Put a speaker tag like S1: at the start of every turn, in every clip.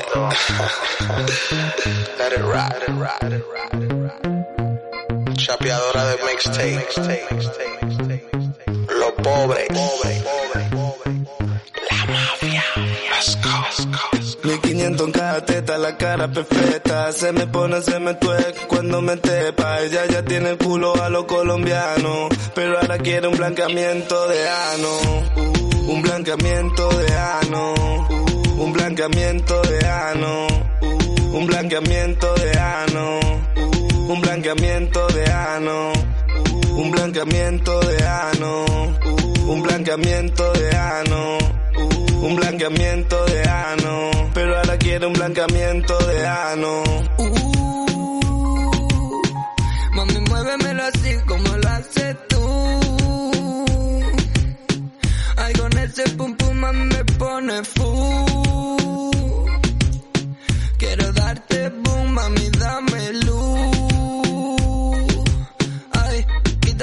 S1: pobre. Let it let it. Chapeadora de mixtape. Los pobres. La mafia. Let's go.
S2: 1500 en cada teta, la cara perfecta. Se me pone, se me tuerce cuando me tepa. Ella ya tiene el culo a lo colombiano. Pero ahora quiere un blanqueamiento de ano. Un blanqueamiento de ano. Un blanqueamiento de ano. Un blanqueamiento de ano. Un blanqueamiento de ano. Un blanqueamiento de ano. Un blanqueamiento de ano. Un blanqueamiento de ano. Pero ahora quiere un blanqueamiento de ano.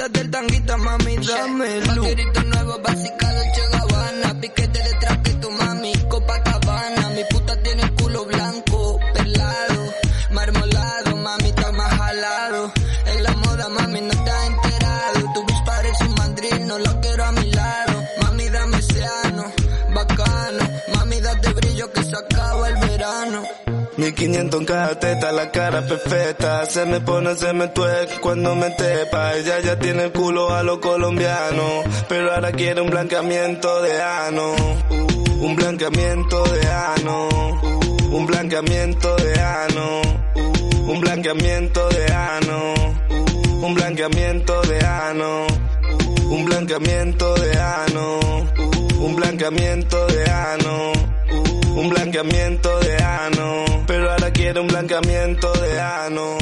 S3: Quítate el tanguita, mami, dame luz. Vaquerito nuevo, básica, Dolce Gabbana. Piquete de
S2: 1500 en cada teta, la cara perfecta. Se me pone, se me tuerce cuando me tepa. Ella ya tiene el culo a lo colombiano. Pero ahora quiere un blanqueamiento de ano. Un blanqueamiento de ano. Un blanqueamiento de ano. Un blanqueamiento de ano. Un blanqueamiento de ano. Un blanqueamiento de ano. Un blanqueamiento de ano. Un blanqueamiento de ano. Quiere un blanqueamiento de ano.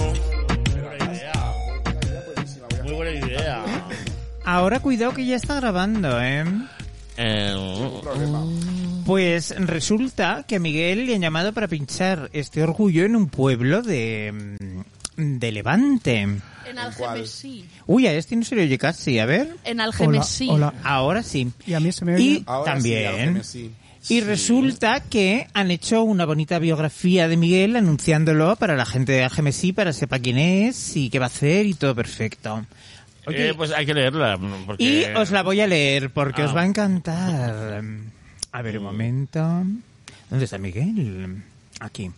S4: Muy buena idea.
S5: Ahora cuidado que ya está grabando, ¿eh?
S4: Eh,
S5: Pues resulta que a Miguel le han llamado para pinchar este orgullo en un pueblo de, mm, de Levante.
S6: En Algemesí.
S5: Uy, a este no se le oye casi, a ver.
S6: En Algemesí.
S7: Hola, hola.
S5: Ahora sí.
S7: Y a mí se me oye.
S5: Y
S8: Ahora sí,
S5: también.
S8: Algemesí.
S5: Y resulta que han hecho una bonita biografía de Miguel anunciándolo para la gente de Algemesí para que sepa quién es y qué va a hacer y todo perfecto. Oye,
S4: eh, pues hay que leerla. Porque...
S5: y os la voy a leer porque
S4: Ah.
S5: os va a encantar. A ver, un momento. ¿Dónde está Miguel? Aquí.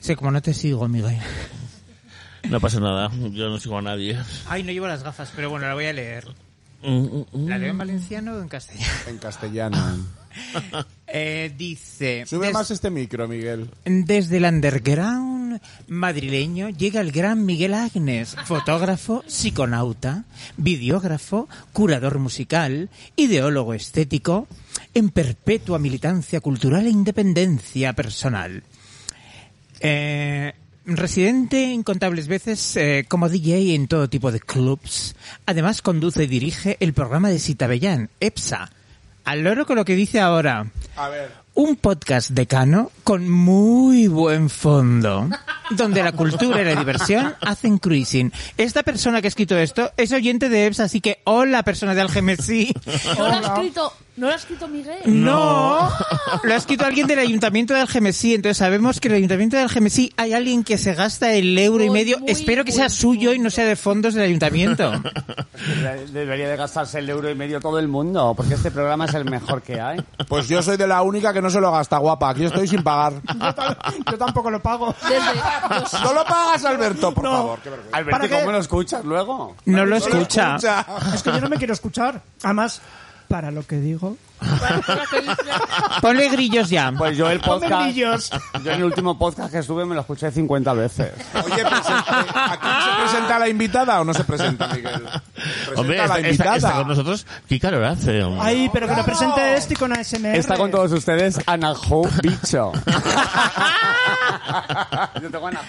S5: Sé como no te sigo, Miguel.
S4: No pasa nada, yo no sigo a nadie.
S5: Ay, no llevo las gafas, pero bueno, la voy a leer.
S4: Mm, mm, mm.
S5: ¿La leo en valenciano o en castellano?
S8: En castellano.
S5: Eh, dice...
S8: Sube
S5: des-
S8: más este micro, Miguel.
S5: Desde el underground madrileño llega el gran Miguel Agnes, fotógrafo, psiconauta, videógrafo, curador musical, ideólogo estético, en perpetua militancia cultural e independencia personal. Eh, residente incontables veces eh, como DJ en todo tipo de clubs. Además conduce y dirige el programa de Citabellán, EPSA. Al loro con lo que dice ahora.
S8: A ver.
S5: Un podcast decano con muy buen fondo, donde la cultura y la diversión hacen cruising. Esta persona que ha escrito esto es oyente de EPSA, así que hola persona de Algemesí.
S6: ¿No lo ha escrito, ¿no lo ha escrito Miguel?
S5: No, lo ha escrito alguien del Ayuntamiento de Algemesí, entonces sabemos que en el Ayuntamiento de Algemesí hay alguien que se gasta el euro y
S6: Muy,
S5: medio.
S6: muy
S5: Espero que sea suyo y no sea de fondos del Ayuntamiento.
S9: Debería de gastarse el euro y medio todo el mundo, porque este programa es el mejor que hay.
S8: Pues yo soy de la única que no se lo gasta, guapa. Aquí estoy sin pagar.
S7: Yo tampoco lo pago.
S6: Desde
S8: No lo pagas, Alberto, por
S7: No.
S8: favor.
S9: Alberto. ¿cómo lo escuchas luego?
S5: No lo
S8: No lo
S5: escucha.
S7: Es que yo no me quiero escuchar. Además, para lo que digo.
S5: Ponle grillos ya.
S9: Pues yo el podcast... Yo en el último podcast que estuve me lo escuché 50 veces.
S8: Oye, ¿aquí se presenta la invitada o no se presenta, Miguel? Presenta
S4: Hombre,
S8: a la
S4: está, está-
S8: invitada.
S4: está con nosotros. ¿Qué calor hace? hombre?
S7: Ay, pero que lo presente este y con ASMR.
S9: Está con todos ustedes Anahu Bicho. Yo tengo Anahu.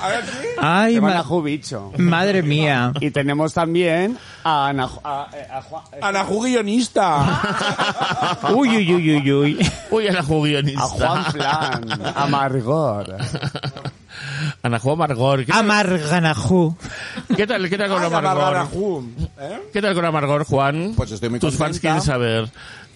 S8: A ver, sí.
S5: Ay,
S9: Tengo
S5: ma-
S9: Anahu Bicho.
S5: madre mía.
S9: Y tenemos también a Anahu... A, eh, a Juan-
S8: Anajú guionista.
S5: Uy, uy, uy, uy, uy.
S4: Uy, Ana Ju guionista.
S9: a Juan Flan, a Margot.
S4: Ana Ju Amargor. ¿Qué,
S5: Amarganajú.
S4: ¿Qué tal, qué tal con
S8: Ay, la
S4: Amargor?
S8: ¿Eh?
S4: ¿Qué tal con Amargor, Juan?
S8: Pues estoy muy
S4: Tus fans
S8: contenta.
S4: quieren saber.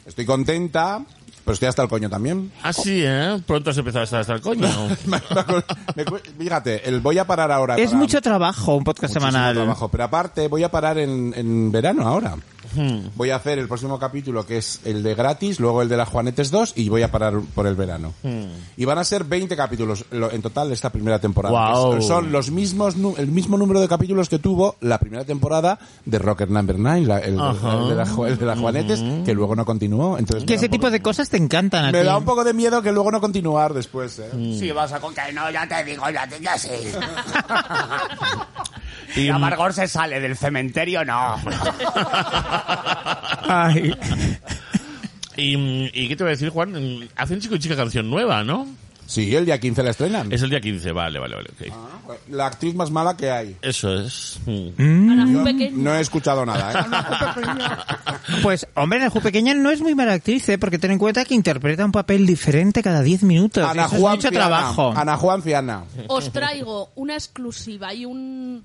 S8: Estoy contenta, Pero estoy hasta el coño también.
S4: Ah, sí, ¿eh? Pronto has empezado a estar hasta el coño.
S8: Me Fíjate, el voy a parar ahora.
S5: Es
S8: para-
S5: mucho trabajo, un podcast
S8: muchísimo
S5: semanal.
S8: trabajo. Pero aparte, voy a parar en, en verano ahora.
S4: Hmm.
S8: Voy a hacer el próximo capítulo, que es el de gratis, luego el de las Juanetes 2, y voy a parar por el verano.
S4: Hmm.
S8: Y van a ser 20 capítulos lo- en total de esta primera temporada. Que Son los mismos, el mismo número de capítulos que tuvo la primera temporada de Rocker Number 9, la- el, el de la el de las Juanetes, que luego no continuó. Entonces
S5: Que ese
S8: poco-
S5: tipo de cosas te encantan a
S8: me
S5: ti.
S8: da un poco de miedo que luego no continuar después, ¿eh?
S9: Si vas a con que no, ya te digo, ya te ya sí. Y, Amargor se sale del cementerio, no.
S5: Ay.
S4: y, ¿Y qué te voy a decir, Juan? Hacen chico y chica canción nueva, ¿no?
S8: Sí, el día 15 la estrenan.
S4: Es el día 15, vale, vale, vale. ok.
S8: La actriz más mala que hay.
S4: Eso es. Mm.
S6: Anajú
S8: Yo
S6: pequeña.
S8: no he escuchado nada, ¿eh?
S5: Pues, hombre, Anajú Pequeña no es muy mala actriz, ¿eh? porque ten en cuenta que interpreta un papel diferente cada 10 minutos.
S8: Ana
S5: Eso es
S8: Juan
S5: mucho
S8: Fiana.
S5: trabajo.
S8: Ana Juan Fiana.
S6: Os traigo una exclusiva y un,